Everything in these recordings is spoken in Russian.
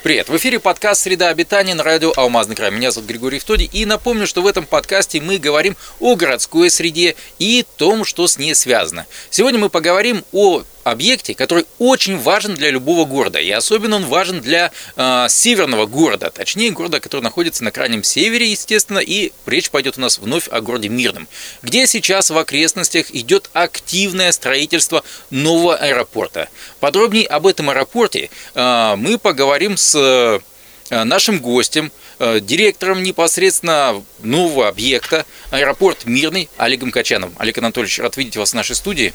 Привет! В эфире подкаст «Среда обитания» на радио «Алмазный край». Меня зовут Григорий Втоди. И напомню, что в этом подкасте мы говорим о городской среде и том, что с ней связано. Сегодня мы поговорим о объекте, который очень важен для любого города. И особенно он важен для э, северного города, точнее города, который находится на крайнем севере, естественно, и речь пойдет у нас вновь о городе Мирном, где сейчас в окрестностях идет активное строительство нового аэропорта. Подробнее об этом аэропорте э, мы поговорим с э, нашим гостем, э, директором непосредственно нового объекта аэропорт Мирный Олегом Качановым. Олег Анатольевич, рад видеть вас в нашей студии.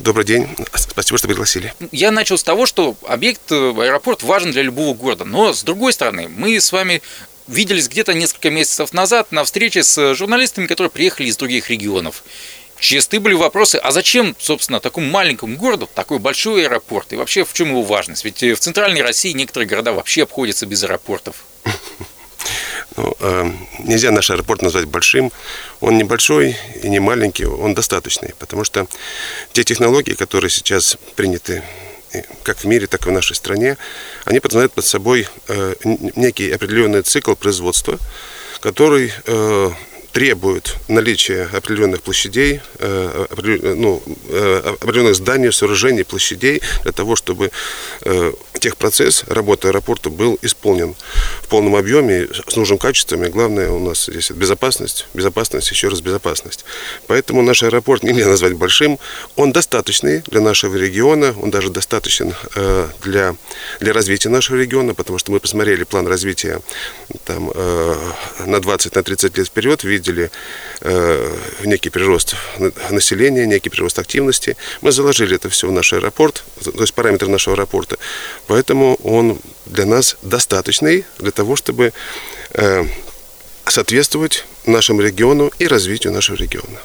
Добрый день. Спасибо, что пригласили. Я начал с того, что объект, э, аэропорт важен для любого города. Но, с другой стороны, мы с вами виделись где-то несколько месяцев назад на встрече с журналистами, которые приехали из других регионов. Чисты были вопросы, а зачем, собственно, такому маленькому городу такой большой аэропорт? И вообще, в чем его важность? Ведь в центральной России некоторые города вообще обходятся без аэропортов. Ну, э, нельзя наш аэропорт назвать большим. Он небольшой и не маленький, он достаточный, потому что те технологии, которые сейчас приняты как в мире, так и в нашей стране, они подразумевают под собой э, некий определенный цикл производства, который э, требует наличия определенных площадей, э, ну, э, определенных зданий, сооружений, площадей для того, чтобы э, техпроцесс работы аэропорта был исполнен в полном объеме, с нужным качеством. И главное у нас здесь безопасность, безопасность, еще раз безопасность. Поэтому наш аэропорт нельзя назвать большим. Он достаточный для нашего региона, он даже достаточен для, для развития нашего региона, потому что мы посмотрели план развития там, на 20-30 лет вперед, видели э, некий прирост населения, некий прирост активности. Мы заложили это все в наш аэропорт, то есть параметры нашего аэропорта. Поэтому он для нас достаточный для того, чтобы э, соответствовать нашему региону и развитию нашего региона.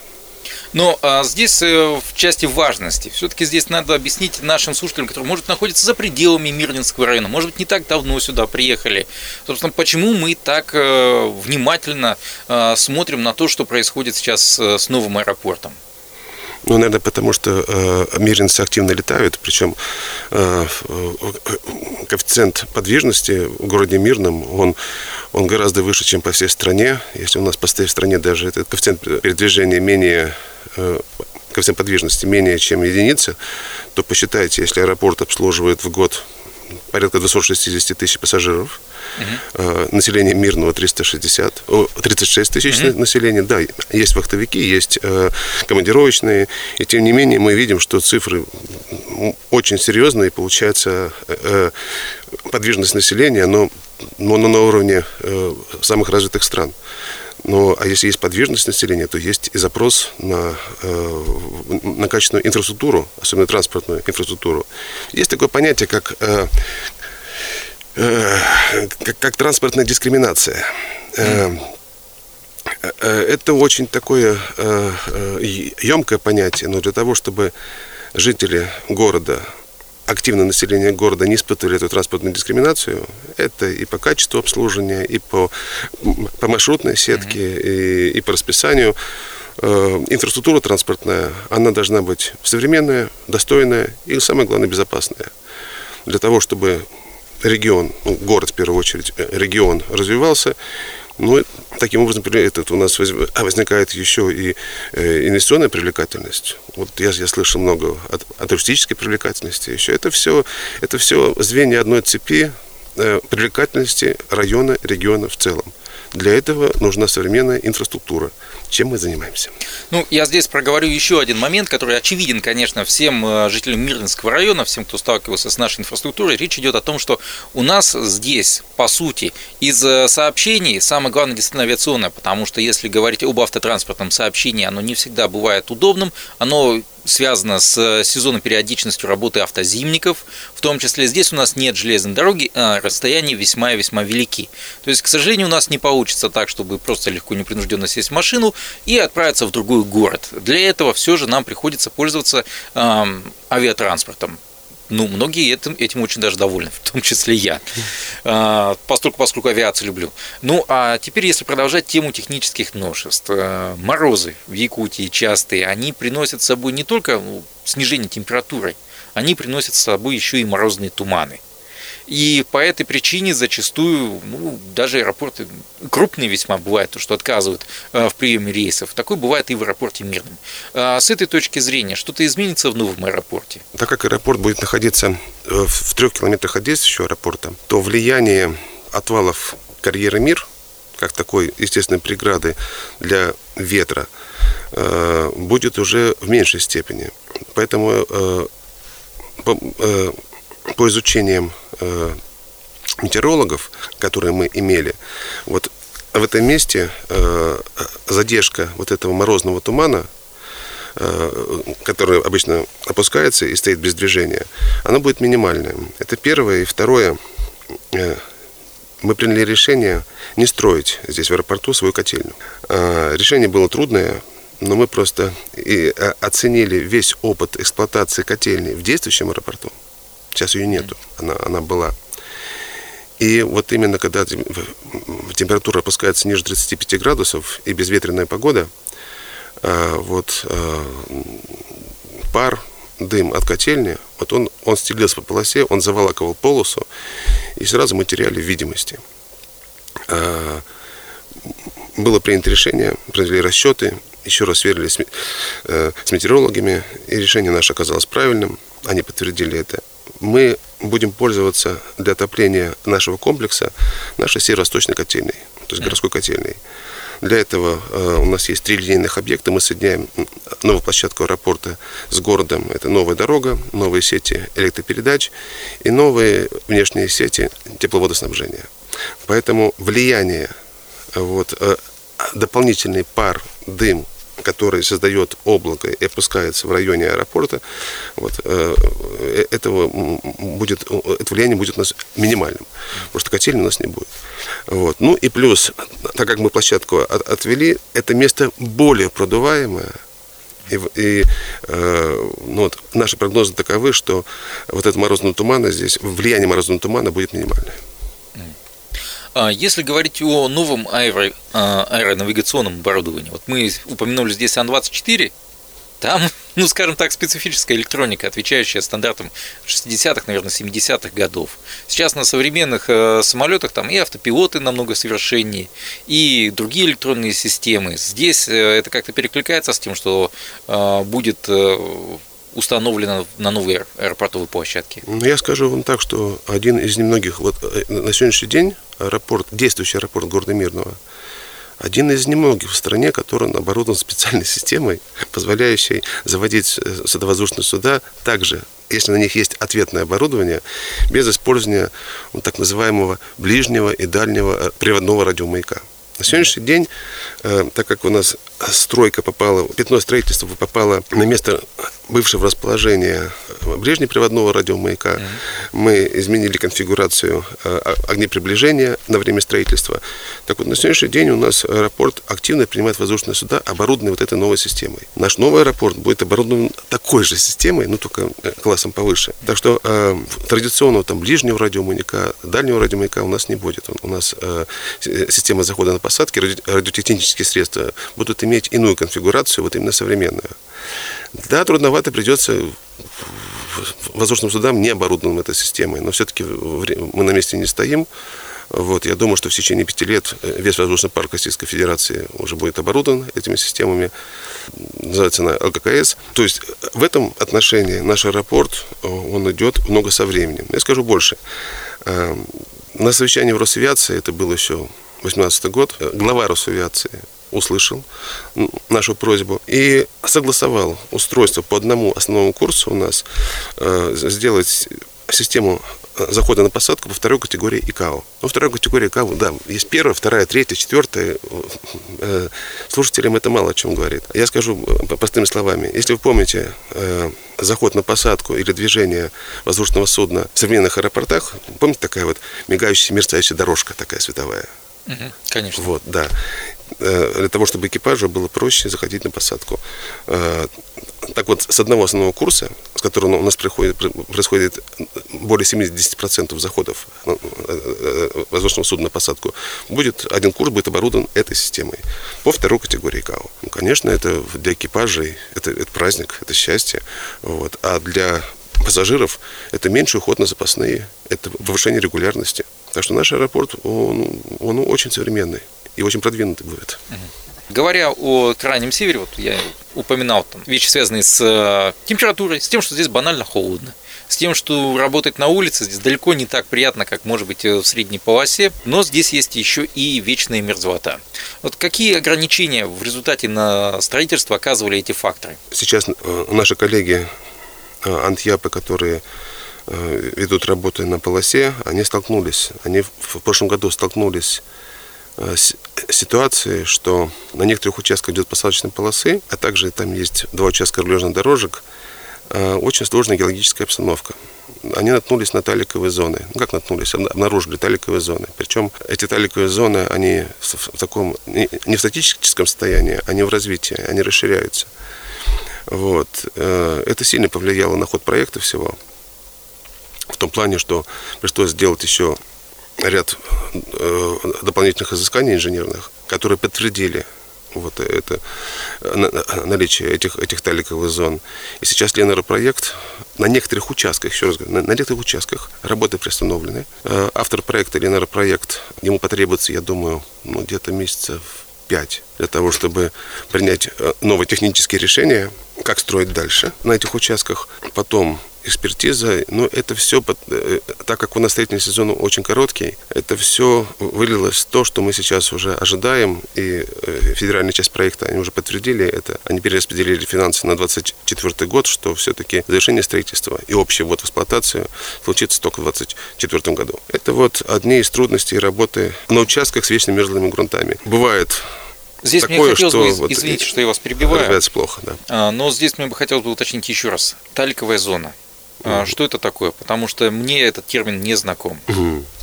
Но а, здесь э, в части важности, все-таки здесь надо объяснить нашим слушателям, которые, может, находятся за пределами Мирнинского района, может быть, не так давно сюда приехали. Собственно, почему мы так э, внимательно э, смотрим на то, что происходит сейчас с новым аэропортом? Ну, наверное, потому что э, миринцы активно летают, причем э, коэффициент подвижности в городе Мирном, он, он гораздо выше, чем по всей стране. Если у нас по всей стране даже этот коэффициент передвижения менее Э, коэффициент подвижности менее чем единица, то посчитайте, если аэропорт обслуживает в год порядка 260 тысяч пассажиров, Uh-huh. Население мирного 360, 36 тысяч uh-huh. населения. Да, есть вахтовики, есть э, командировочные. И тем не менее мы видим, что цифры очень серьезные. Получается, э, подвижность населения, но, но на уровне самых развитых стран. Но а если есть подвижность населения, то есть и запрос на, э, на качественную инфраструктуру, особенно транспортную инфраструктуру. Есть такое понятие, как, э, э, как, как транспортная дискриминация. Это очень такое емкое понятие, но для того, чтобы жители города активное население города не испытывали эту транспортную дискриминацию. Это и по качеству обслуживания, и по, по маршрутной сетке, mm-hmm. и, и по расписанию. Э, инфраструктура транспортная, она должна быть современная, достойная и, самое главное, безопасная. Для того, чтобы регион, ну, город в первую очередь, э, регион развивался, ну, таким образом, этот у нас а, возникает еще и э, инвестиционная привлекательность. Вот я, я слышал много о, о туристической привлекательности еще. Это все, это все звенья одной цепи э, привлекательности района, региона в целом. Для этого нужна современная инфраструктура. Чем мы занимаемся? Ну, я здесь проговорю еще один момент, который очевиден, конечно, всем э, жителям Мирнинского района, всем, кто сталкивался с нашей инфраструктурой. Речь идет о том, что у нас здесь, по сути, из э, сообщений самое главное действительно авиационное, потому что если говорить об автотранспортном сообщении, оно не всегда бывает удобным, оно связано с сезонной периодичностью работы автозимников, в том числе здесь у нас нет железной дороги, а расстояния весьма и весьма велики. То есть, к сожалению, у нас не получится так, чтобы просто легко и непринужденно сесть в машину и отправиться в другой город. Для этого все же нам приходится пользоваться э, авиатранспортом ну, многие этим, этим очень даже довольны, в том числе я, а, поскольку, поскольку авиацию люблю. Ну, а теперь, если продолжать тему технических новшеств. Э, морозы в Якутии частые, они приносят с собой не только ну, снижение температуры, они приносят с собой еще и морозные туманы. И по этой причине зачастую, ну, даже аэропорты крупные весьма бывают, то, что отказывают в приеме рейсов. Такое бывает и в аэропорте Мирном. А с этой точки зрения, что-то изменится в новом аэропорте? Так как аэропорт будет находиться в трех километрах от действующего аэропорта, то влияние отвалов карьеры «Мир» как такой естественной преграды для ветра, э, будет уже в меньшей степени. Поэтому э, по, э, метеорологов, которые мы имели, вот в этом месте задержка вот этого морозного тумана который обычно опускается и стоит без движения, она будет минимальная. Это первое. И второе, мы приняли решение не строить здесь в аэропорту свою котельную. А, решение было трудное, но мы просто и а, оценили весь опыт эксплуатации котельной в действующем аэропорту. Сейчас ее нету, она, она была. И вот именно когда температура опускается ниже 35 градусов и безветренная погода, а, вот пар дым от котельни, вот он, он стелился по полосе, он заволакивал полосу, и сразу мы теряли видимости. А, было принято решение, произвели расчеты, еще раз сверили с, э, с метеорологами, и решение наше оказалось правильным, они подтвердили это. Мы будем пользоваться для отопления нашего комплекса нашей северо-восточной котельной, то есть городской котельной. Для этого э, у нас есть три линейных объекта. Мы соединяем новую площадку аэропорта с городом. Это новая дорога, новые сети электропередач и новые внешние сети тепловодоснабжения. Поэтому влияние, вот, э, дополнительный пар, дым, который создает облако и опускается в районе аэропорта, вот, э, этого будет, это влияние будет у нас минимальным, потому что котельни у нас не будет. Вот. Ну и плюс, так как мы площадку от, отвели, это место более продуваемое, и, и э, ну вот, наши прогнозы таковы, что вот этот морозный туман здесь, влияние морозного тумана будет минимальное. А если говорить о новом аэро, а, аэронавигационном оборудовании, вот мы упомянули здесь Ан-24, там, ну, скажем так, специфическая электроника, отвечающая стандартам 60-х, наверное, 70-х годов. Сейчас на современных э, самолетах там и автопилоты намного совершеннее, и другие электронные системы. Здесь э, это как-то перекликается с тем, что э, будет установлено на новой аэропортовой площадке? Ну, я скажу вам так, что один из немногих, вот на сегодняшний день аэропорт, действующий аэропорт города Мирного, один из немногих в стране, который оборудован специальной системой, позволяющей заводить э, судовоздушные суда также, если на них есть ответное оборудование, без использования вот, так называемого ближнего и дальнего э, приводного радиомаяка. На сегодняшний день, э, так как у нас стройка попала, пятно строительства попало на место бывшего расположения ближнеприводного радиомаяка, mm-hmm. мы изменили конфигурацию э, огнеприближения на время строительства. Так вот, на сегодняшний день у нас аэропорт активно принимает воздушные суда, оборудованные вот этой новой системой. Наш новый аэропорт будет оборудован такой же системой, ну только э, классом повыше. Так что э, традиционного там ближнего радиомаяка, дальнего радиомаяка у нас не будет. У нас э, система захода на посадки, радиотехнические средства будут иметь иную конфигурацию, вот именно современную. Да, трудновато придется воздушным судам не оборудованным этой системой, но все-таки мы на месте не стоим. Вот, я думаю, что в течение пяти лет э, весь воздушный парк Российской Федерации уже будет оборудован этими системами. Называется она ЛККС. То есть в этом отношении наш аэропорт, э, он идет много со временем. Я скажу больше. Э, на совещании в Росавиации, это был еще 2018 год, глава Росавиации услышал нашу просьбу и согласовал устройство по одному основному курсу у нас, э, сделать систему э, захода на посадку по второй категории ИКАО. Ну, второй категории ИКАО, да, есть первая, вторая, третья, четвертая. Э, слушателям это мало о чем говорит. Я скажу простыми словами. Если вы помните заход на посадку или движение воздушного судна в современных аэропортах, помните такая вот мигающая, мерцающая дорожка такая световая? конечно. Вот, да. Э, для того, чтобы экипажу было проще заходить на посадку. Э, так вот, с одного основного курса, с которого у нас приходит, происходит более 70% заходов э, воздушного судна на посадку, будет один курс будет оборудован этой системой по второй категории КАО. Ну, конечно, это для экипажей это, это праздник, это счастье. Вот. А для пассажиров, это меньший уход на запасные, это повышение регулярности. Так что наш аэропорт, он, он очень современный и очень продвинутый будет. Говоря о крайнем севере, вот я упоминал там вещи, связанные с э, температурой, с тем, что здесь банально холодно с тем, что работать на улице здесь далеко не так приятно, как может быть в средней полосе, но здесь есть еще и вечная мерзлота. Вот какие ограничения в результате на строительство оказывали эти факторы? Сейчас э, наши коллеги э, антьяпы, которые э, ведут работы на полосе, они столкнулись, они в прошлом году столкнулись с ситуацией, что на некоторых участках идет посадочной полосы, а также там есть два участка рулежных дорожек, Э, очень сложная геологическая обстановка. Они наткнулись на таликовые зоны. Ну, как наткнулись? Обнаружили таликовые зоны. Причем эти таликовые зоны, они в таком, не в статическом состоянии, они в развитии, они расширяются. Вот. Э, это сильно повлияло на ход проекта всего. В том плане, что пришлось сделать еще ряд э, дополнительных изысканий инженерных, которые подтвердили вот это наличие этих, этих таликовых зон. И сейчас Ленера-проект на некоторых участках, еще раз говорю, на, на некоторых участках работы приостановлены. Э, автор проекта Ленера-проект, ему потребуется, я думаю, ну, где-то месяцев 5 для того, чтобы принять э, новые технические решения, как строить дальше на этих участках. Потом экспертиза, но это все, э, так как у нас строительный сезон очень короткий, это все вылилось в то, что мы сейчас уже ожидаем, и э, федеральная часть проекта, они уже подтвердили это, они перераспределили финансы на 2024 год, что все-таки завершение строительства и общий ввод в эксплуатацию случится только в 2024 году. Это вот одни из трудностей работы на участках с вечно мерзлыми грунтами. Бывает Здесь Такое, мне хотелось что бы, вот извините, что я вас перебиваю. Плохо, да. А, но здесь мне бы хотелось бы уточнить еще раз. Таликовая зона. А что это такое? Потому что мне этот термин не знаком.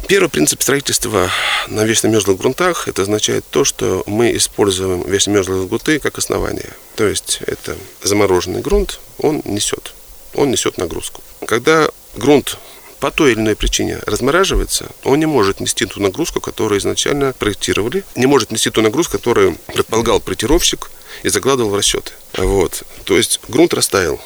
Первый принцип строительства на вечно грунтах это означает то, что мы используем вечно грунты как основание. То есть это замороженный грунт, он несет, он несет нагрузку. Когда грунт по той или иной причине размораживается, он не может нести ту нагрузку, которую изначально проектировали, не может нести ту нагрузку, которую предполагал проектировщик и закладывал в расчеты. Вот. То есть грунт растаял.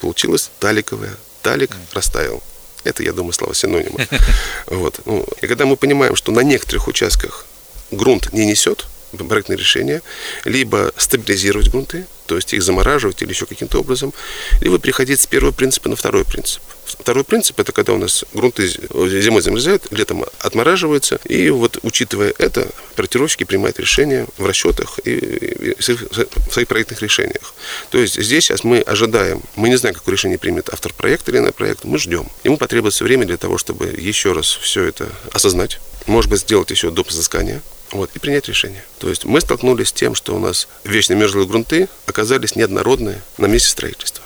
Получилась таликовая талик растаял. Это, я думаю, слова синонима. Вот. Ну, и когда мы понимаем, что на некоторых участках грунт не несет проектное решение, либо стабилизировать грунты, то есть их замораживать или еще каким-то образом, либо переходить с первого принципа на второй принцип. Второй принцип – это когда у нас грунты зимой замерзают, летом отмораживаются, и вот учитывая это, проектировщики принимают решения в расчетах и в своих проектных решениях. То есть здесь сейчас мы ожидаем, мы не знаем, какое решение примет автор проекта или на проект, мы ждем. Ему потребуется время для того, чтобы еще раз все это осознать, может быть, сделать еще доп. изыскания, вот, и принять решение. То есть мы столкнулись с тем, что у нас вечно мерзлые грунты оказались неоднородные на месте строительства.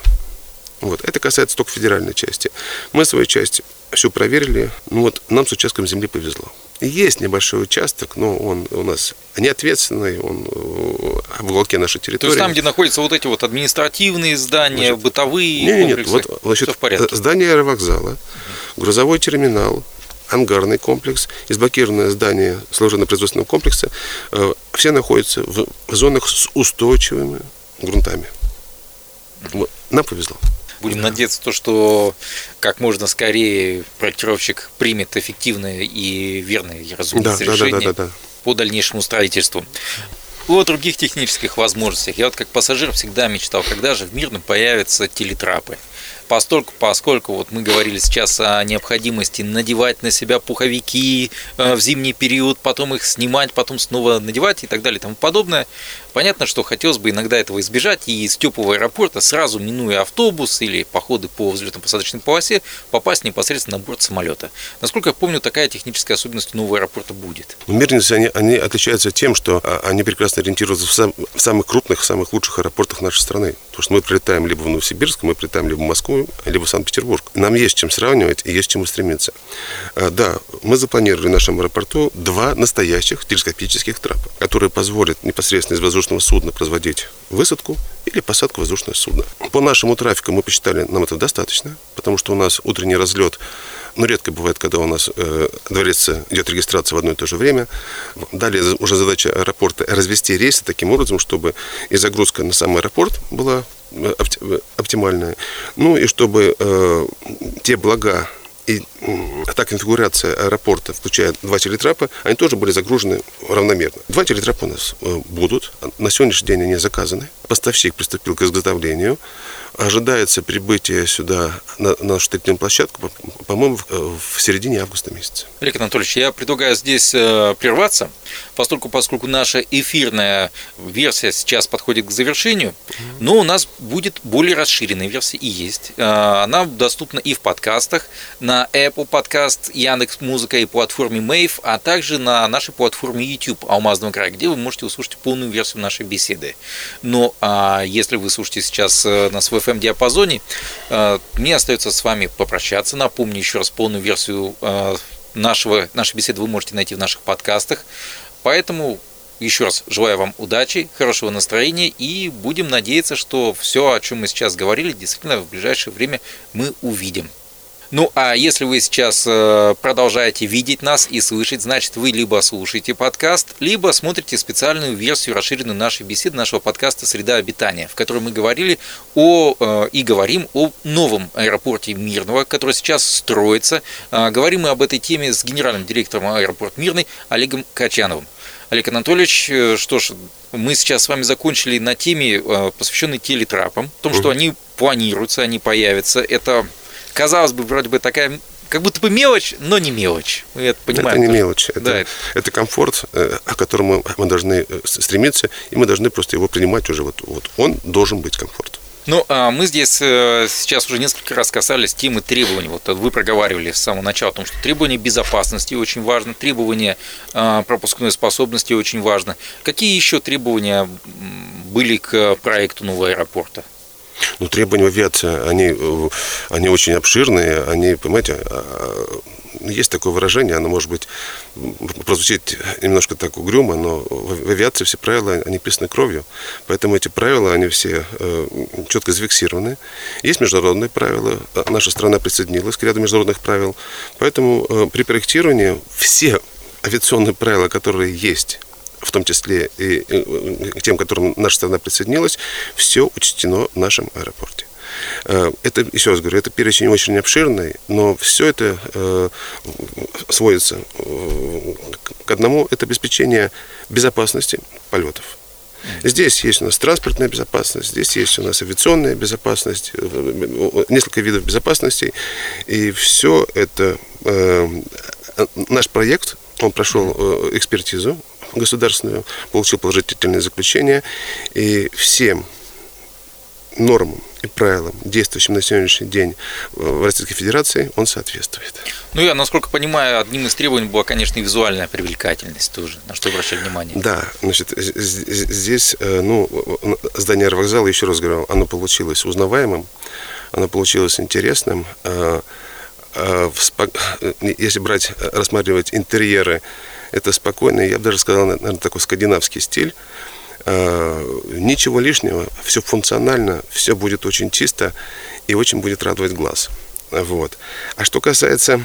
Вот. Это касается только федеральной части. Мы свою часть все проверили. Ну вот нам с участком земли повезло. Есть небольшой участок, но он у нас неответственный, он э, в уголке нашей территории. То есть там, где находятся вот эти вот административные здания, Значит, бытовые нет, комплексы? Нет, вот значит, в порядке. здание аэровокзала, грузовой терминал, ангарный комплекс и сблокированное здание служебно-производственного комплекса, э, все находятся в зонах с устойчивыми грунтами. Вот. Нам повезло. Будем да. надеяться, то, что как можно скорее проектировщик примет эффективное и верное и разумное да, решение да, да, да, да, да. по дальнейшему строительству. О других технических возможностях. Я вот как пассажир всегда мечтал, когда же в Мирном появятся телетрапы постольку, поскольку вот мы говорили сейчас о необходимости надевать на себя пуховики э, в зимний период, потом их снимать, потом снова надевать и так далее и тому подобное. Понятно, что хотелось бы иногда этого избежать и из теплого аэропорта, сразу минуя автобус или походы по взлетно-посадочной полосе, попасть непосредственно на борт самолета. Насколько я помню, такая техническая особенность нового аэропорта будет. Мирницы, они, они отличаются тем, что а, они прекрасно ориентируются в, сам, в самых крупных, самых лучших аэропортах нашей страны. Потому что мы прилетаем либо в Новосибирск, мы прилетаем либо в Москву, либо в Санкт-Петербург. Нам есть чем сравнивать и есть чем стремиться. А, да, мы запланировали в нашем аэропорту два настоящих телескопических трапа, которые позволят непосредственно из воздушного воздушного судна производить высадку или посадку воздушного судна. По нашему трафику мы посчитали, нам это достаточно, потому что у нас утренний разлет, ну, редко бывает, когда у нас э, дворец идет регистрация в одно и то же время. Далее уже задача аэропорта развести рейсы таким образом, чтобы и загрузка на сам аэропорт была э, э, оптимальная, ну и чтобы э, те блага и та конфигурация аэропорта, включая два телетрапа, они тоже были загружены равномерно. Два телетрапа у нас э, будут. На сегодняшний день они заказаны. Поставщик приступил к изготовлению. Ожидается прибытие сюда на, на нашу строительную площадку, по-моему, в, э, в середине августа месяца. Олег Анатольевич, я предлагаю здесь э, прерваться, поскольку, поскольку наша эфирная версия сейчас подходит к завершению, но у нас будет более расширенная версия и есть. Она доступна и в подкастах, на Apple Podcast, Яндекс Музыка и платформе Mave, а также на нашей платформе YouTube Алмазного края, где вы можете услышать полную версию нашей беседы. Но а, если вы слушаете сейчас на свой FM диапазоне. Э, мне остается с вами попрощаться. Напомню еще раз полную версию э, нашего, нашей беседы вы можете найти в наших подкастах. Поэтому еще раз желаю вам удачи, хорошего настроения и будем надеяться, что все, о чем мы сейчас говорили, действительно в ближайшее время мы увидим. Ну, а если вы сейчас э, продолжаете видеть нас и слышать, значит, вы либо слушаете подкаст, либо смотрите специальную версию расширенную нашей беседы, нашего подкаста «Среда обитания», в которой мы говорили о, э, и говорим о новом аэропорте Мирного, который сейчас строится. Э, говорим мы об этой теме с генеральным директором аэропорта Мирный Олегом Качановым. Олег Анатольевич, что ж, мы сейчас с вами закончили на теме, посвященной телетрапам, о том, что они планируются, они появятся. Это казалось бы, вроде бы такая как будто бы мелочь, но не мелочь. Мы это понимаем. Это не мелочь. Это, да, это... комфорт, э, о котором мы, должны э, стремиться, и мы должны просто его принимать уже. Вот, вот он должен быть комфорт. Ну, а мы здесь э, сейчас уже несколько раз касались темы требований. Вот вы проговаривали с самого начала о том, что требования безопасности очень важно, требования пропускной способности очень важно. Какие еще требования были к проекту нового аэропорта? Ну, требования в авиации, они, э, они очень обширные, они, понимаете, а, есть такое выражение, оно может быть прозвучит немножко так угрюмо, но в авиации все правила, они писаны кровью, поэтому эти правила, они все э, четко зафиксированы. Есть международные правила, а наша страна присоединилась к ряду международных правил, поэтому э, при проектировании все авиационные правила, которые есть в том числе и к тем, к которым наша страна присоединилась, все учтено в нашем аэропорте. Э, это, еще раз говорю, это перечень очень обширный, но все это э, сводится э, к одному, это обеспечение безопасности полетов. Здесь есть у нас транспортная безопасность, здесь есть у нас авиационная безопасность, несколько видов безопасности, и все это наш проект, он прошел экспертизу государственную, получил положительное заключение, и всем нормам и правилам, действующим на сегодняшний день в Российской Федерации, он соответствует. Ну, я, насколько понимаю, одним из требований была, конечно, и визуальная привлекательность тоже, на что обращали внимание. Да, значит, здесь, э, ну, здание аэровокзала, еще раз говорю, оно получилось узнаваемым, оно получилось интересным, э, если брать, рассматривать интерьеры это спокойный, я бы даже сказал, наверное, такой скандинавский стиль. Ничего лишнего, все функционально, все будет очень чисто и очень будет радовать глаз. Вот. А что касается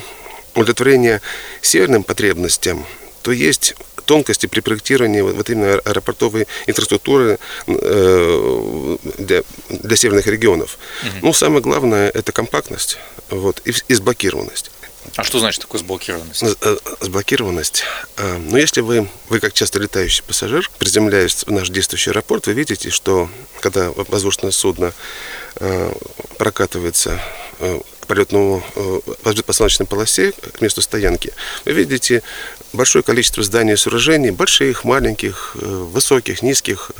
удовлетворения северным потребностям, то есть тонкости при проектировании вот именно аэропортовой инфраструктуры э, для, для северных регионов. Угу. Ну, самое главное – это компактность вот, и, и сблокированность. А что значит такое сблокированность? Э, сблокированность. Э, ну, если вы, вы как часто летающий пассажир, приземляясь в наш действующий аэропорт, вы видите, что когда воздушное судно прокатывается полетному посадочной полосе к месту стоянки, вы видите большое количество зданий и сооружений, больших, маленьких, высоких, низких,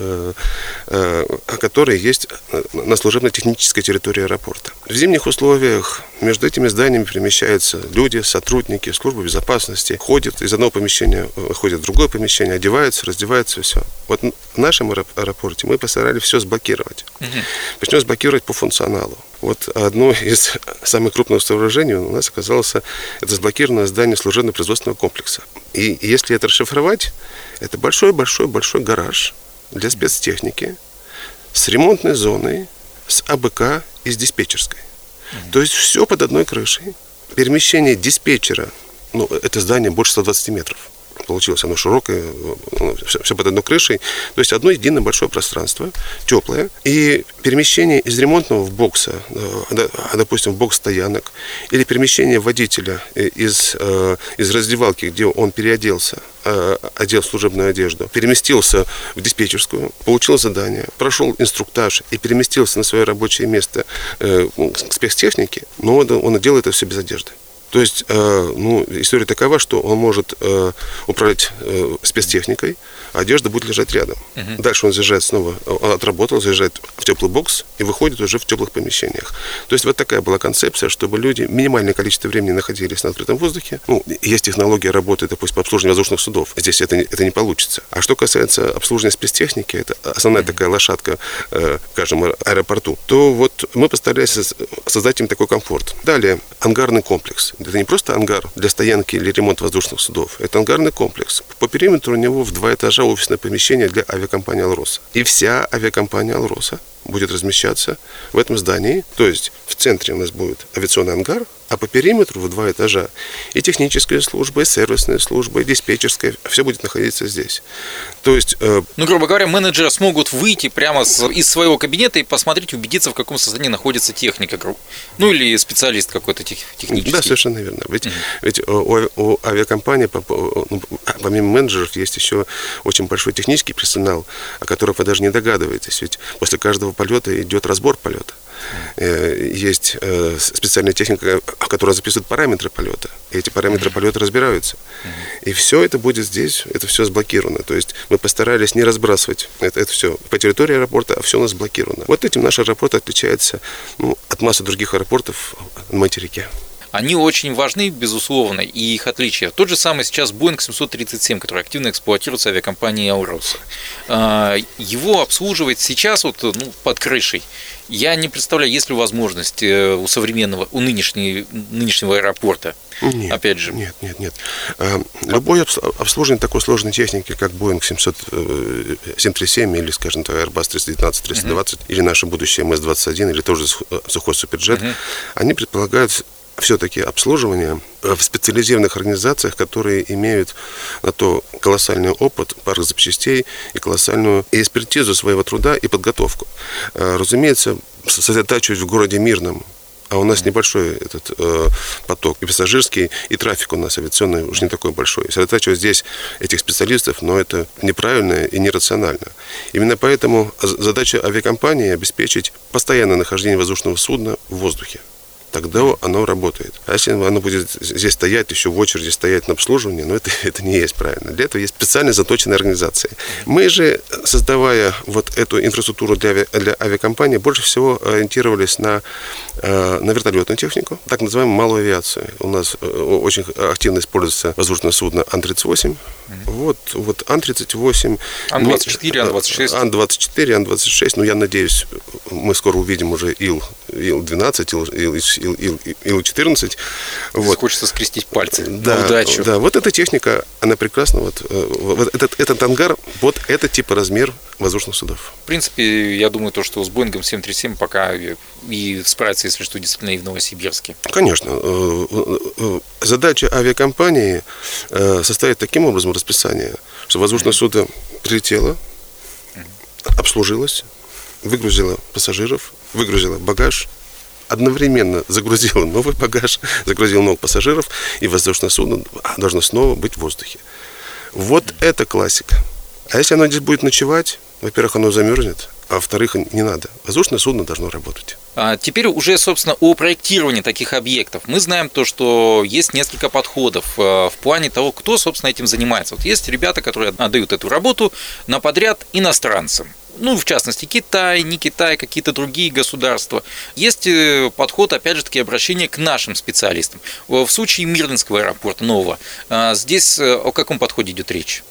которые есть на служебно-технической территории аэропорта. В зимних условиях между этими зданиями перемещаются люди, сотрудники службы безопасности, ходят из одного помещения, ходят в другое помещение, одеваются, раздеваются, все. Вот в нашем аэропорте мы постарались все сблокировать. Угу. Причем сблокировать по функционалу. Вот одно из самых крупных сооружений у нас оказалось это заблокированное здание служебно-производственного комплекса. И если это расшифровать, это большой-большой-большой гараж, для спецтехники с ремонтной зоной, с АБК и с диспетчерской. То есть все под одной крышей. Перемещение диспетчера, ну, это здание больше 120 метров получилось оно широкое, все, все под одной крышей. То есть одно единое большое пространство, теплое. И перемещение из ремонтного в бокса, э, допустим, в бокс стоянок, или перемещение водителя э, из, э, из раздевалки, где он переоделся, одел служебную одежду, переместился в диспетчерскую, получил задание, прошел инструктаж и переместился на свое рабочее место к спецтехнике, но он делает это все без одежды. То есть, э, ну, история такова, что он может э, управлять э, спецтехникой, одежда будет лежать рядом. Угу. Дальше он заезжает снова, он отработал, заезжает в теплый бокс и выходит уже в теплых помещениях. То есть вот такая была концепция, чтобы люди минимальное количество времени находились на открытом воздухе. Ну, есть технология работы, допустим, по обслуживанию воздушных судов. Здесь это, это не получится. А что касается обслуживания спецтехники, это основная угу. такая лошадка, скажем, аэропорту, то вот мы постарались создать им такой комфорт. Далее, ангарный комплекс. Это не просто ангар для стоянки или ремонта воздушных судов. Это ангарный комплекс. По периметру у него в два этажа офисное помещение для авиакомпании «Алроса». И вся авиакомпания «Алроса» будет размещаться в этом здании. То есть в центре у нас будет авиационный ангар, а по периметру в два этажа и техническая служба, и сервисная служба, и диспетчерская, все будет находиться здесь. То есть... Э... Ну, грубо говоря, менеджеры смогут выйти прямо с, из своего кабинета и посмотреть, убедиться, в каком состоянии находится техника. Ну, или специалист какой-то тех, технический. Да, совершенно верно. Ведь, угу. ведь у, у авиакомпании, ну, помимо менеджеров, есть еще очень большой технический персонал, о котором вы даже не догадываетесь. Ведь после каждого полета идет разбор полета. Э, есть э, специальная техника, которая записывает параметры полета. И эти параметры полета разбираются. И все это будет здесь, это все заблокировано. То есть мы постарались не разбрасывать это, это все по территории аэропорта, а все у нас заблокировано. Вот этим наш аэропорт отличается ну, от массы других аэропортов на материке они очень важны, безусловно, и их отличия. Тот же самый сейчас Boeing 737, который активно эксплуатируется авиакомпанией Aurus. А, его обслуживать сейчас вот, ну, под крышей. Я не представляю, есть ли возможность э, у современного, у нынешнего, нынешнего аэропорта. Нет, Опять же. Нет, нет, нет. А, любое обслуживание такой сложной техники, как Boeing 700, 737 или, скажем так, Airbus 319, 320, uh-huh. или наше будущее МС-21, или тоже сухой суперджет, uh-huh. они предполагают все-таки обслуживание в специализированных организациях, которые имеют на то колоссальный опыт, парк запчастей и колоссальную экспертизу своего труда и подготовку. Э, разумеется, сосредотачивать в городе Мирном а у нас небольшой этот э, поток и пассажирский, и трафик у нас авиационный уже не такой большой. Сосредотачивать здесь этих специалистов, но это неправильно и нерационально. Именно поэтому задача авиакомпании обеспечить постоянное нахождение воздушного судна в воздухе тогда оно работает. А если оно будет здесь стоять, еще в очереди стоять на обслуживание, ну это, это не есть правильно. Для этого есть специально заточенные организации. Мы же, создавая вот эту инфраструктуру для, для авиакомпании, больше всего ориентировались на, э, на вертолетную технику, так называемую малую авиацию. У нас э, очень активно используется воздушное судно Ан-38. Вот, вот Ан-38. Ан-24, Ан-26. Ан-24, Ан-26. Ну, я надеюсь, мы скоро увидим уже Ил, Ил-12, Ил, Ил, Ил-14. Вот. Хочется скрестить пальцы да, на удачу. Да, вот эта техника, она прекрасна. Вот, э, вот этот, этот ангар, вот это типа размер воздушных судов. В принципе, я думаю, то, что с Боингом 737 пока и справится, если что, действительно и в Новосибирске. Конечно. Э, э, задача авиакомпании состоит таким образом расписание, что воздушное судно прилетело, обслужилось, выгрузило пассажиров, выгрузило багаж, одновременно загрузила новый багаж, загрузил новых пассажиров, и воздушное судно должно снова быть в воздухе. Вот это классика. А если оно здесь будет ночевать, во-первых, оно замерзнет, а во-вторых, не надо. Воздушное судно должно работать. А теперь уже, собственно, о проектировании таких объектов. Мы знаем то, что есть несколько подходов э, в плане того, кто, собственно, этим занимается. Вот есть ребята, которые отдают эту работу на подряд иностранцам ну, в частности, Китай, не Китай, какие-то другие государства. Есть э, подход, опять же таки, обращение к нашим специалистам. В случае Мирнинского аэропорта нового, здесь э, о каком подходе идет речь?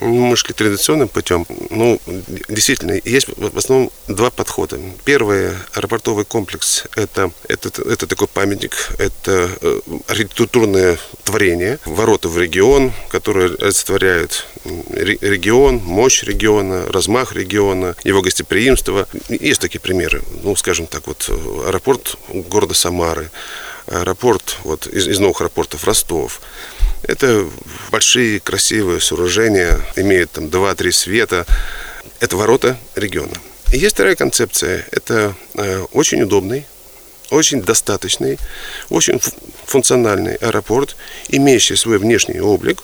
Шли традиционным путем. Ну, действительно, есть в основном два подхода. Первый аэропортовый комплекс это, это, это такой памятник, это э, архитектурное творение, ворота в регион, которые олицетворяют регион, мощь региона, размах региона, его гостеприимство. Есть такие примеры. Ну, скажем так, вот аэропорт города Самары, аэропорт вот, из, из новых аэропортов Ростов. Это большие красивые сооружения, имеют там 2-3 света. Это ворота региона. И есть вторая концепция. Это э, очень удобный, очень достаточный, очень функциональный аэропорт, имеющий свой внешний облик,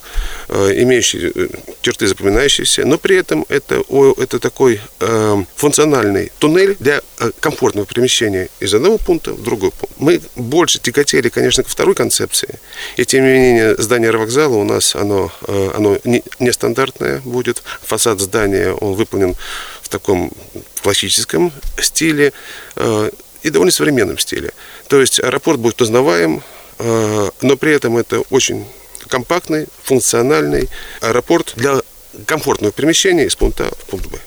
э, имеющий э, черты запоминающиеся, но при этом это, это такой э, функциональный туннель для комфортного перемещения из одного пункта в другой пункт. Мы больше тяготели, конечно, к второй концепции, и тем не менее здание аэровокзала у нас оно, оно нестандартное будет, фасад здания он выполнен в таком классическом стиле, и довольно современном стиле. То есть аэропорт будет узнаваем, э, но при этом это очень компактный, функциональный аэропорт для комфортного перемещения из пункта А в пункт Б.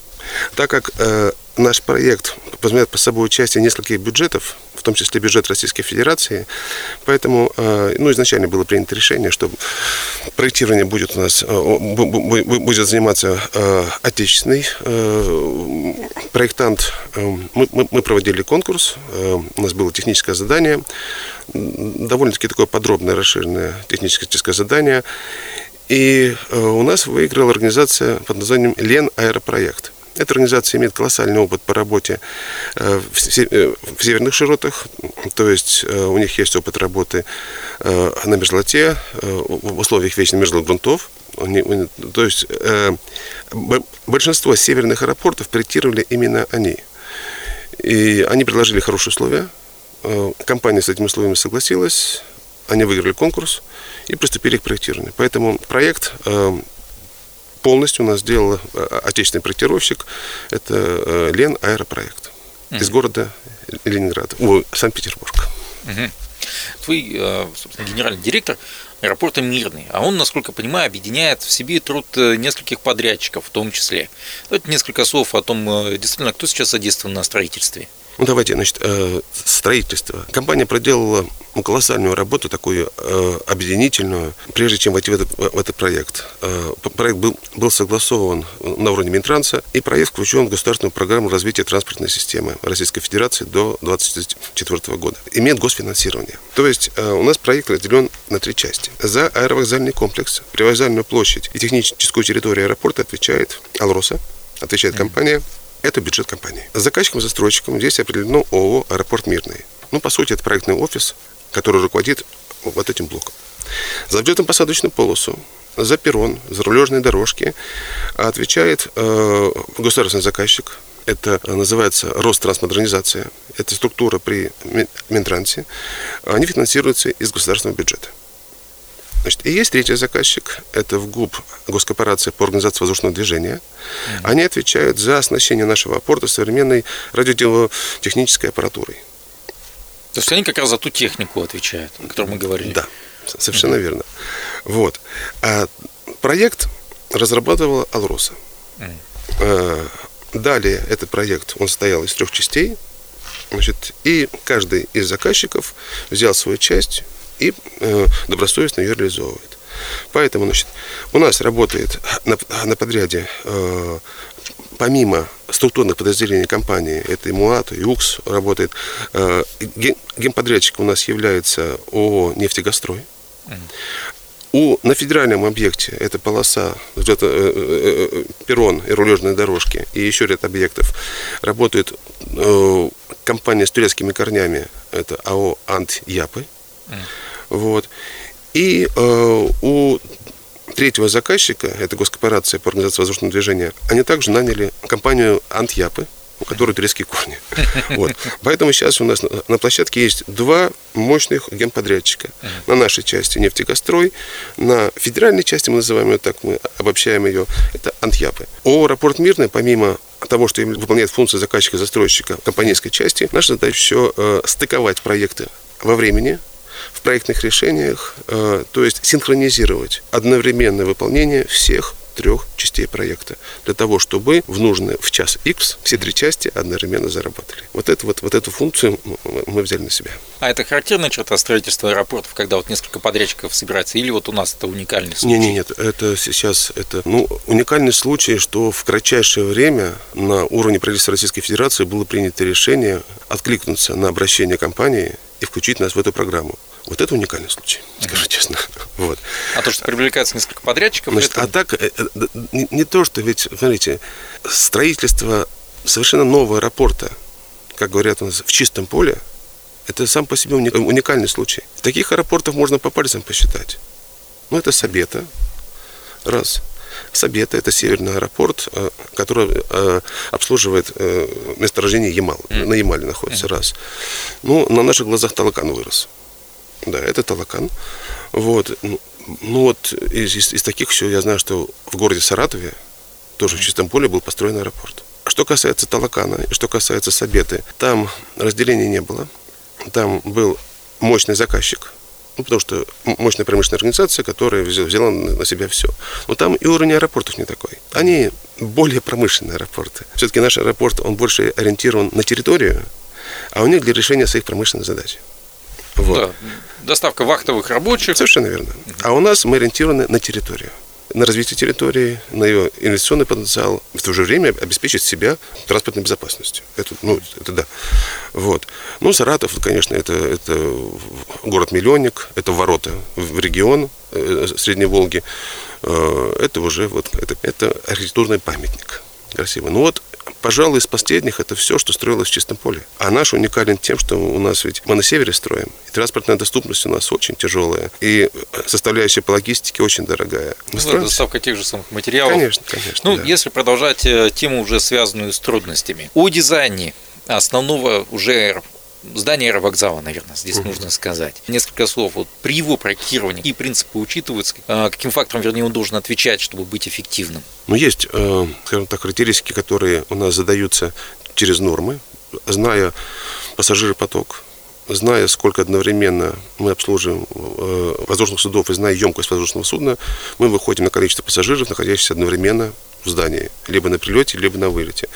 Так как э, наш проект подразумевает по собой участие нескольких бюджетов, в том числе бюджет Российской Федерации. Поэтому э, ну, изначально было принято решение, что проектирование будет у нас э, будет заниматься э, отечественный проектант. Мы, мы проводили конкурс, у нас было техническое задание, довольно-таки такое подробное, расширенное техническое задание. И у нас выиграла организация под названием «Лен Аэропроект». Эта организация имеет колоссальный опыт по работе э, в северных широтах, то есть э, у них есть опыт работы э, на мерзлоте, в условиях вечных мерзлых грунтов. То есть большинство северных аэропортов проектировали именно они. И они предложили хорошие условия. Компания с этими условиями согласилась, они выиграли конкурс и приступили к проектированию. Поэтому проект полностью у нас сделал э, отечественный проектировщик. Это э, Лен Аэропроект mm-hmm. из города Ленинград, о, Санкт-Петербург. Mm-hmm. Твой, э, собственно, генеральный директор аэропорта Мирный, а он, насколько я понимаю, объединяет в себе труд нескольких подрядчиков в том числе. Давайте несколько слов о том, действительно, кто сейчас задействован на строительстве. Ну, давайте, значит, э, строительство. Компания проделала ну, колоссальную работу, такую э, объединительную, прежде чем войти в этот, в этот проект. Э, проект был, был согласован на уровне Минтранса, и проект включен в государственную программу развития транспортной системы Российской Федерации до 2024 года. Имеет госфинансирование. То есть у нас проект разделен на три части. За аэровокзальный комплекс, привокзальную площадь и техническую территорию аэропорта отвечает Алроса, отвечает компания это бюджет компании. Заказчиком-застройщиком здесь определено ООО «Аэропорт Мирный». Ну, по сути, это проектный офис, который руководит вот этим блоком. За взлетно-посадочную полосу, за перрон, за рулежные дорожки отвечает э, государственный заказчик. Это называется Ространсмодернизация. Это структура при Минтрансе. Они финансируются из государственного бюджета. Значит, и есть третий заказчик, это в ГУП Госкорпорация по организации воздушного движения. Mm-hmm. Они отвечают за оснащение нашего порта современной радиотехнической аппаратурой. То есть они как раз за ту технику отвечают, о которой мы говорили. Да, совершенно mm-hmm. верно. Вот. А проект разрабатывала Алроса. Mm-hmm. Далее этот проект, он состоял из трех частей. Значит, и каждый из заказчиков взял свою часть и э, добросовестно ее реализовывает. Поэтому значит, у нас работает на, на подряде э, помимо структурных подразделений компании, это и МУАТ, и УКС работает, э, генподрядчиком у нас является ООО «Нефтегастрой». У, на федеральном объекте это полоса, где-то э, э, перрон и рулежные дорожки, и еще ряд объектов, работает э, компания с турецкими корнями, это АО «Ант Япы». Вот. И э, у третьего заказчика, это госкорпорация по организации воздушного движения, они также наняли компанию Антьяпы, у которой турецкие корни. Вот. Поэтому сейчас у нас на площадке есть два мощных генподрядчика. На нашей части нефтегастрой, на федеральной части, мы называем ее так, мы обобщаем ее, это Антьяпы. О аэропорт Мирный, помимо того, что выполняет функции заказчика-застройщика компанейской части, наша задача еще э, стыковать проекты во времени, проектных решениях, э, то есть синхронизировать одновременное выполнение всех трех частей проекта для того, чтобы в нужный в час X все три части одновременно заработали. Вот, это, вот, вот эту функцию мы взяли на себя. А это характерная черта строительства аэропортов, когда вот несколько подрядчиков собирается, или вот у нас это уникальный случай? Нет, нет, нет, это сейчас это ну, уникальный случай, что в кратчайшее время на уровне правительства Российской Федерации было принято решение откликнуться на обращение компании и включить нас в эту программу. Вот это уникальный случай, скажу честно. Вот. А то, что привлекается несколько подрядчиков, Значит, это... А так, э, э, не, не то, что ведь, смотрите, строительство совершенно нового аэропорта, как говорят у нас, в чистом поле, это сам по себе уникальный случай. В таких аэропортах можно по пальцам посчитать. Ну, это Сабета, раз. Сабета – это северный аэропорт, э, который обслуживает месторождение Ямал. Mm. На Ямале находится, раз. Ну, на наших глазах Талакан вырос. Да, это Талакан. Вот. Ну, ну вот из, из, из таких все я знаю, что в городе Саратове тоже в чистом поле был построен аэропорт. Что касается Талакана и что касается Сабеты, там разделения не было. Там был мощный заказчик, ну, потому что мощная промышленная организация, которая взяла на себя все. Но там и уровень аэропортов не такой. Они более промышленные аэропорты. Все-таки наш аэропорт, он больше ориентирован на территорию, а у них для решения своих промышленных задач. Вот. Да. Доставка вахтовых рабочих. Совершенно верно. А у нас мы ориентированы на территорию на развитие территории, на ее инвестиционный потенциал, в то же время обеспечить себя транспортной безопасностью. Это, ну, это да. Вот. Ну, Саратов, конечно, это, это город-миллионник, это ворота в регион э, Средней Волги. Э, это уже вот, это, это архитектурный памятник красивый. Ну вот Пожалуй, из последних это все, что строилось в чистом поле. А наш уникален тем, что у нас ведь мы на севере строим, и транспортная доступность у нас очень тяжелая, и составляющая по логистике очень дорогая. Мы ну, доставка тех же самых материалов. Конечно, конечно. Ну, да. если продолжать э, тему, уже связанную с трудностями. О дизайне основного уже здание аэровокзала, наверное, здесь угу. нужно сказать. Несколько слов. Вот при его проектировании какие принципы учитываются, а, каким фактором, вернее, он должен отвечать, чтобы быть эффективным? Ну, есть, э, скажем так, характеристики, которые у нас задаются через нормы, зная пассажиропоток, зная, сколько одновременно мы обслуживаем э, воздушных судов и зная емкость воздушного судна, мы выходим на количество пассажиров, находящихся одновременно в здании, либо на прилете, либо на вылете.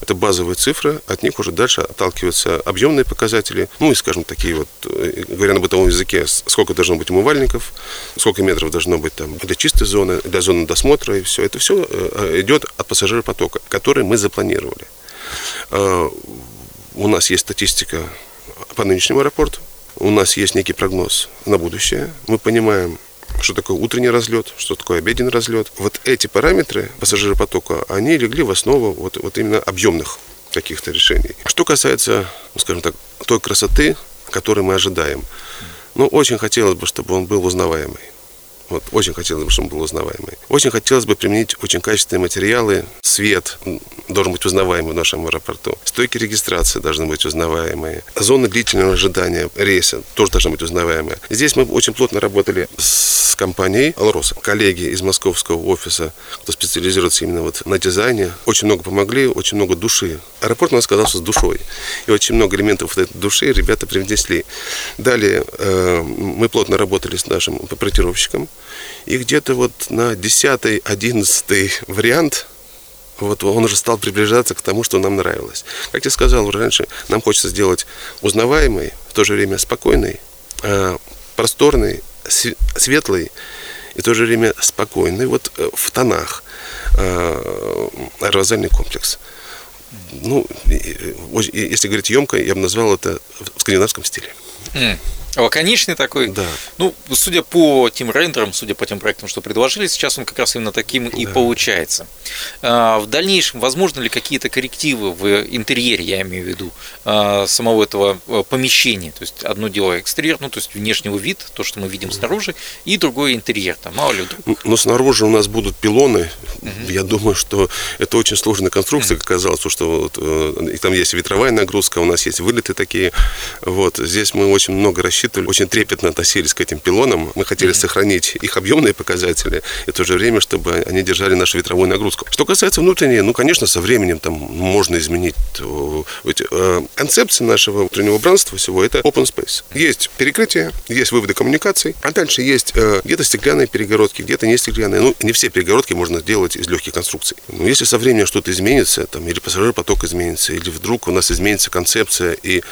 Это базовые цифры, от них уже дальше отталкиваются объемные показатели, ну и, скажем, такие вот, э, говоря на бытовом языке, сколько должно быть умывальников, сколько метров должно быть там для чистой зоны, для зоны досмотра, и все. Это все э, идет от пассажиропотока, который мы запланировали. Э, у нас есть статистика по нынешнему аэропорту, у нас есть некий прогноз на будущее. Мы понимаем, что такое утренний разлет, что такое обеденный разлет. Вот эти параметры пассажиропотока, они легли в основу вот, вот именно объемных каких-то решений. Что касается, ну, скажем так, той красоты, которую мы ожидаем, ну, очень хотелось бы, чтобы он был узнаваемый. Вот, очень хотелось бы, чтобы он был узнаваемый. Очень хотелось бы применить очень качественные материалы. Свет должен быть узнаваемый в нашем аэропорту. Стойки регистрации должны быть узнаваемые. Зоны длительного ожидания рейса тоже должны быть узнаваемые. Здесь мы очень плотно работали с компанией «Алрос». Коллеги из московского офиса, кто специализируется именно вот на дизайне, очень много помогли, очень много души. Аэропорт у нас оказался с душой. И очень много элементов вот этой души ребята привнесли. Далее э, мы плотно работали с нашим проектировщиком, и где-то вот на 10-11 вариант вот он уже стал приближаться к тому, что нам нравилось. Как я сказал раньше, нам хочется сделать узнаваемый, в то же время спокойный, э, просторный, светлый и в то же время спокойный, вот э, в тонах э, аэрозольный комплекс. Ну, если говорить емко, я бы назвал это в скандинавском стиле. Mm. Лаконичный такой. Да. Ну, судя по тем рендерам, судя по тем проектам, что предложили, сейчас он как раз именно таким да. и получается. А, в дальнейшем, возможно ли какие-то коррективы в интерьере, я имею в виду, а, самого этого а, помещения? То есть одно дело экстерьер, ну, то есть внешнего вид, то, что мы видим снаружи, и другое интерьер. Там, мало ли. Но снаружи у нас будут пилоны Угу. Я думаю, что это очень сложная конструкция, как оказалось, что вот, э, и там есть ветровая нагрузка, у нас есть вылеты такие. Вот. Здесь мы очень много рассчитывали, очень трепетно относились к этим пилонам. Мы хотели угу. сохранить их объемные показатели и в то же время, чтобы они держали нашу ветровую нагрузку. Что касается внутренней, ну, конечно, со временем там можно изменить. Ведь, э, концепция нашего внутреннего убранства всего это open space. Есть перекрытие, есть выводы коммуникаций, а дальше есть э, где-то стеклянные перегородки, где-то не стеклянные. Ну, не все перегородки можно сделать из легких конструкций. Но если со временем что-то изменится, там, или пассажиропоток изменится, или вдруг у нас изменится концепция, и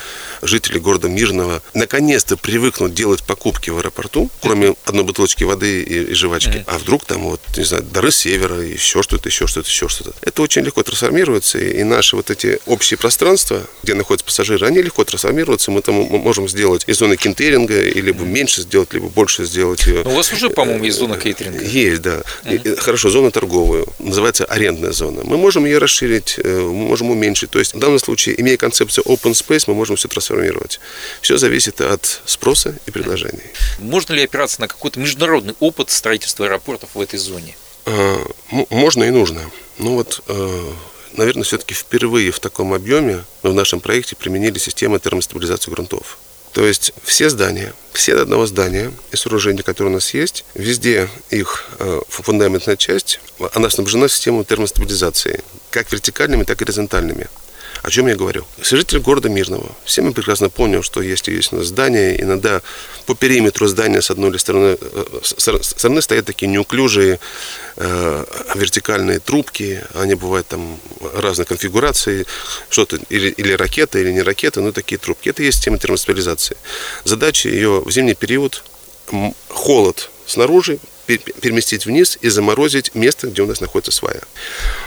жители города Мирного наконец-то привыкнут делать покупки в аэропорту, кроме одной бутылочки воды и, и жвачки, mm-hmm. а вдруг там вот, не знаю, дары севера, еще что-то, еще что-то, еще что-то. Это очень легко трансформируется, и наши вот эти общие пространства, где находятся пассажиры, они легко трансформируются. Мы там можем сделать из зоны кентеринга, и либо меньше сделать, либо больше сделать. Но у вас уже, по-моему, есть зона кейтеринга. Есть, да. Mm-hmm. Хорошо, зона торговую. Называется арендная зона. Мы можем ее расширить, э, мы можем уменьшить. То есть в данном случае, имея концепцию open space, мы можем все трансформировать. Все зависит от спроса и предложений. Можно ли опираться на какой-то международный опыт строительства аэропортов в этой зоне? А, можно и нужно. Ну вот э, наверное, все-таки впервые в таком объеме мы в нашем проекте применили систему термостабилизации грунтов. То есть все здания, все до одного здания и сооружения, которые у нас есть, везде их э, фундаментная часть, она снабжена системой термостабилизации, как вертикальными, так и горизонтальными. О чем я говорю? Жители города Мирного. Все мы прекрасно помним, что если есть у нас здание, иногда по периметру здания с одной или стороны, э, стороны стоят такие неуклюжие э, вертикальные трубки. Они бывают там разной конфигурации. Что-то или, или ракета, или не ракета, но такие трубки. Это есть система термостабилизации. Задача ее в зимний период холод снаружи переместить вниз и заморозить место, где у нас находится свая.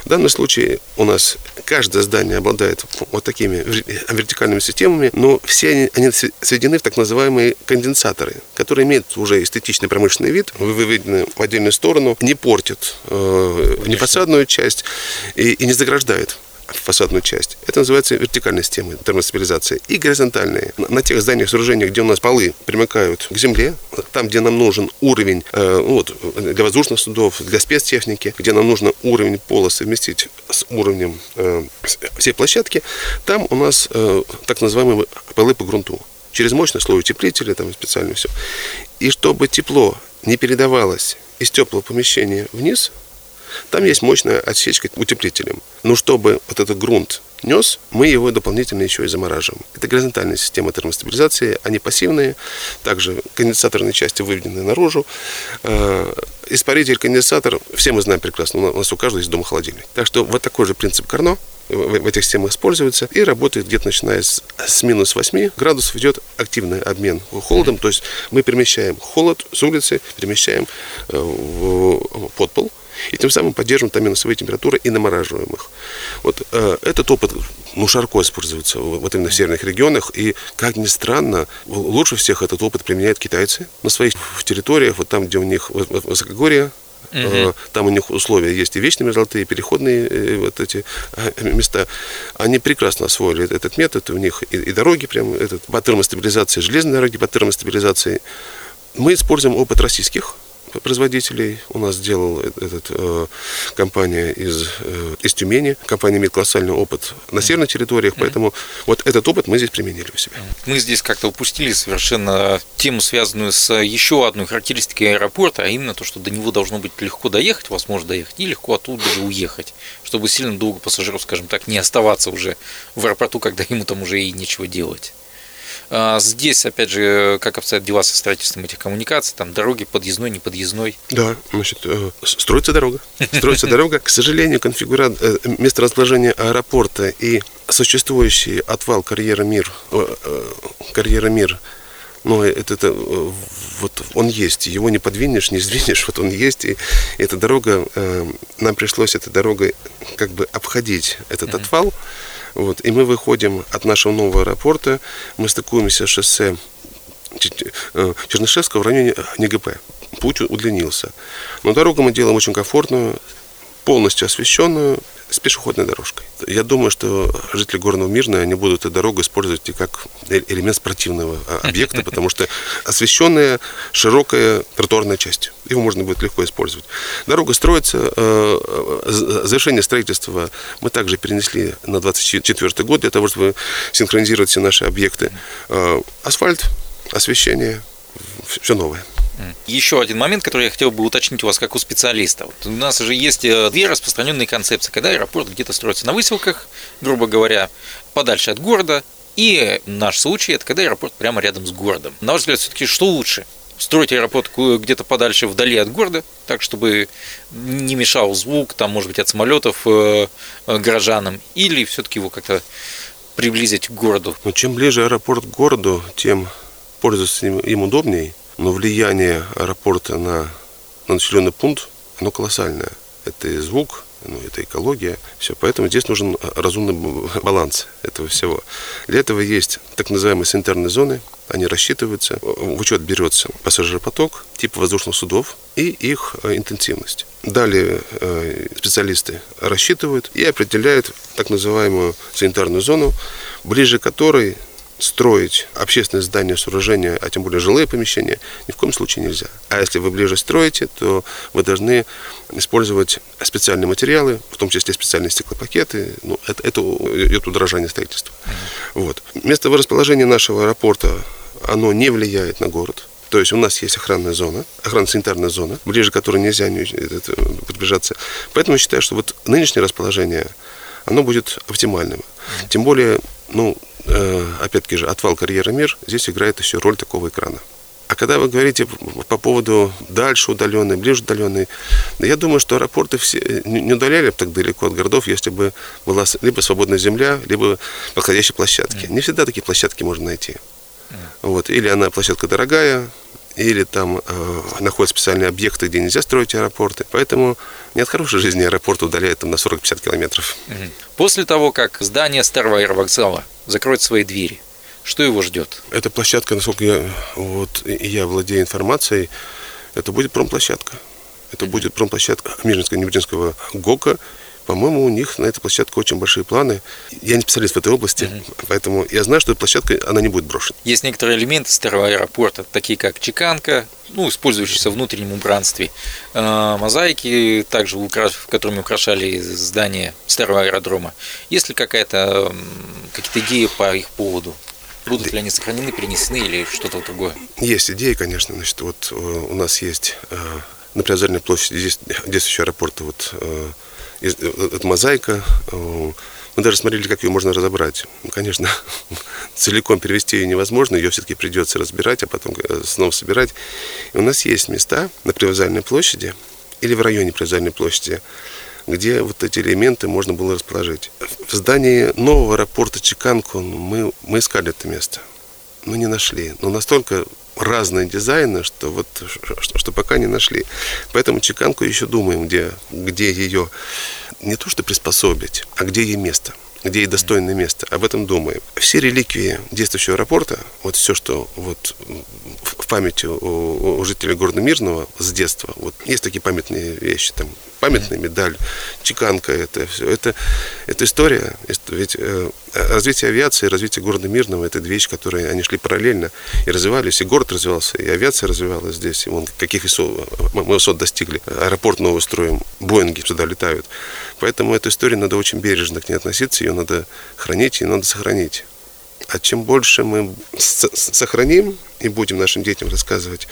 В данном случае у нас каждое здание обладает вот такими вертикальными системами, но все они, они сведены в так называемые конденсаторы, которые имеют уже эстетичный промышленный вид, выведены в отдельную сторону, не портят э, не фасадную часть и, и не заграждают фасадную часть. Это называется вертикальная система термостабилизации. И горизонтальные. На тех зданиях, сооружениях, где у нас полы примыкают к земле, там, где нам нужен уровень э, вот, для воздушных судов, для спецтехники, где нам нужно уровень пола совместить с уровнем э, всей площадки, там у нас э, так называемые полы по грунту. Через мощный слой утеплителя, там специально все. И чтобы тепло не передавалось из теплого помещения вниз, там есть мощная отсечка утеплителем. Но чтобы вот этот грунт нес, мы его дополнительно еще и замораживаем. Это горизонтальная система термостабилизации, они пассивные, также конденсаторные части выведены наружу. Э, испаритель, конденсатор, все мы знаем прекрасно, у нас у каждого есть дома холодильник. Так что вот такой же принцип Карно в этих системах используется и работает где-то начиная с, с минус 8 градусов идет активный обмен холодом, то есть мы перемещаем холод с улицы, перемещаем э, в подпол, и тем самым поддерживаем там минусовые температуры и намораживаем их. Вот э, этот опыт ну, широко используется вот именно в северных регионах. И, как ни странно, лучше всех этот опыт применяют китайцы на своих территориях, вот там, где у них высокогорье, Угу. Там у них условия есть и вечные мерзлоты, и переходные э, вот эти э, места. Они прекрасно освоили этот метод. У них и, и дороги прям, этот, по термостабилизации, железные дороги по термостабилизации. Мы используем опыт российских производителей. У нас сделал этот, э, компания из, э, из Тюмени. Компания имеет колоссальный опыт на северных территориях, поэтому вот этот опыт мы здесь применили у себя. Мы здесь как-то упустили совершенно тему, связанную с еще одной характеристикой аэропорта, а именно то, что до него должно быть легко доехать, возможно доехать, и легко оттуда же уехать, чтобы сильно долго пассажиров, скажем так, не оставаться уже в аэропорту, когда ему там уже и нечего делать. А здесь, опять же, как обстоят дела со строительством этих коммуникаций, там дороги подъездной, не подъездной? Да, значит, э, строится дорога. Строится дорога. К сожалению, конфигурация э, место расположения аэропорта и существующий отвал карьера Мир, э, карьера Мир но это, это вот он есть, его не подвинешь, не сдвинешь, вот он есть, и эта дорога, нам пришлось этой дорогой как бы обходить этот отвал, вот, и мы выходим от нашего нового аэропорта, мы стыкуемся с шоссе э, Чернышевского в районе НГП. Путь удлинился. Но дорогу мы делаем очень комфортную, полностью освещенную, с пешеходной дорожкой. Я думаю, что жители Горного Мирного не будут эту дорогу использовать и как элемент спортивного а, объекта, потому что освещенная широкая тротуарная часть. Его можно будет легко использовать. Дорога строится, э, завершение строительства мы также перенесли на 2024 год для того, чтобы синхронизировать все наши объекты. Э, асфальт, освещение, все новое. Еще один момент, который я хотел бы уточнить у вас как у специалиста. Вот у нас же есть э, две распространенные концепции, когда аэропорт где-то строится на выселках, грубо говоря, подальше от города, и наш случай это когда аэропорт прямо рядом с городом. На ваш взгляд, все-таки что лучше? Строить аэропорт где-то подальше, вдали от города, так чтобы не мешал звук, там, может быть, от самолетов э, э горожанам, или все-таки его как-то приблизить к городу? Но ну, чем ближе аэропорт к городу, тем пользоваться им, им удобнее но влияние аэропорта на, на населенный пункт, оно колоссальное. Это и звук, ну, это экология, все. Поэтому здесь нужен разумный баланс этого всего. Для этого есть так называемые санитарные зоны, они рассчитываются, в учет берется пассажиропоток, тип воздушных судов и их э, интенсивность. Далее э, специалисты рассчитывают и определяют так называемую санитарную зону, ближе которой строить общественные здания, сооружения, а тем более жилые помещения, ни в коем случае нельзя. А если вы ближе строите, то вы должны использовать специальные материалы, в том числе специальные стеклопакеты. Ну, это, это идет удорожание строительства. Вот. Место расположения нашего аэропорта, оно не влияет на город. То есть у нас есть охранная зона, охранно-санитарная зона, ближе к которой нельзя приближаться. Поэтому я считаю, что вот нынешнее расположение, оно будет оптимальным. Тем более, ну, опять-таки же, отвал карьера мир, здесь играет еще роль такого экрана. А когда вы говорите по поводу дальше удаленной, ближе удаленной, я думаю, что аэропорты все не удаляли бы так далеко от городов, если бы была либо свободная земля, либо подходящие площадки. Не всегда такие площадки можно найти. Вот. Или она площадка дорогая, или там э, находятся специальные объекты, где нельзя строить аэропорты. Поэтому не от хорошей жизни аэропорт удаляет там, на 40-50 километров. После того, как здание старого аэровокзала закроет свои двери, что его ждет? Эта площадка, насколько я, вот, я владею информацией, это будет промплощадка. Это будет промплощадка Мирнинского ГОКа, по-моему, у них на этой площадке очень большие планы. Я не специалист в этой области, угу. поэтому я знаю, что эта площадка, она не будет брошена. Есть некоторые элементы старого аэропорта, такие как чеканка, ну, использующиеся в внутреннем убранстве, э, мозаики, также которыми украшали здание старого аэродрома. Есть ли какая-то какие-то идеи по их поводу? Будут ли они сохранены, перенесены или что-то другое? Есть идеи, конечно. Значит, вот э, у нас есть э, на Привокзальной площади здесь действующий аэропорт вот это мозаика. Э, мы даже смотрели, как ее можно разобрать. Ну, конечно, целиком перевести ее невозможно, ее все-таки придется разбирать, а потом э, снова собирать. И у нас есть места на Привокзальной площади или в районе Привокзальной площади, где вот эти элементы можно было расположить. В здании нового аэропорта Чиканку мы, мы искали это место, но не нашли. Но настолько разные дизайны, что вот что, что пока не нашли. Поэтому чеканку еще думаем, где, где ее не то что приспособить, а где ей место где ей достойное место. Об этом думаем. Все реликвии действующего аэропорта, вот все, что вот в памяти у, у жителей города Мирного с детства, вот есть такие памятные вещи, там памятная медаль, чеканка, это все. Это, это история. Ведь э, развитие авиации, развитие города Мирного, это две вещи, которые они шли параллельно и развивались. И город развивался, и авиация развивалась здесь. И вон каких высот, мы высот достигли. Аэропорт новый строим, Боинги сюда летают. Поэтому эту историю надо очень бережно к ней относиться, ее надо хранить, и надо сохранить. А чем больше мы сохраним и будем нашим детям рассказывать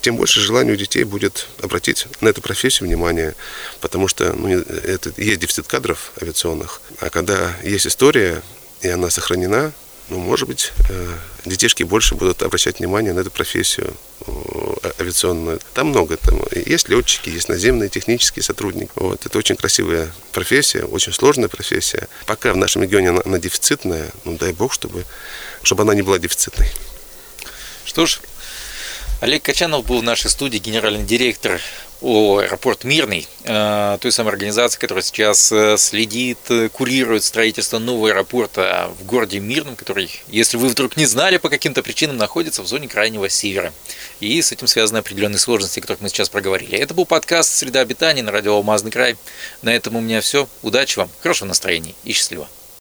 тем больше желания у детей будет обратить на эту профессию внимание, потому что ну, это, есть дефицит кадров авиационных, а когда есть история, и она сохранена, ну, может быть, э, детишки больше будут обращать внимание на эту профессию э, авиационную. Там много. Там есть летчики, есть наземные технические сотрудники. Вот. Это очень красивая профессия, очень сложная профессия. Пока в нашем регионе она, она дефицитная, ну дай бог, чтобы, чтобы она не была дефицитной. Что ж, Олег Качанов был в нашей студии, генеральный директор ООО «Аэропорт Мирный», э, той самой организации, которая сейчас э, следит, э, курирует строительство нового аэропорта в городе Мирном, который, если вы вдруг не знали, по каким-то причинам находится в зоне крайнего севера. И с этим связаны определенные сложности, о которых мы сейчас проговорили. Это был подкаст «Среда обитания» на радио «Алмазный край». На этом у меня все. Удачи вам, хорошего настроения и счастливо.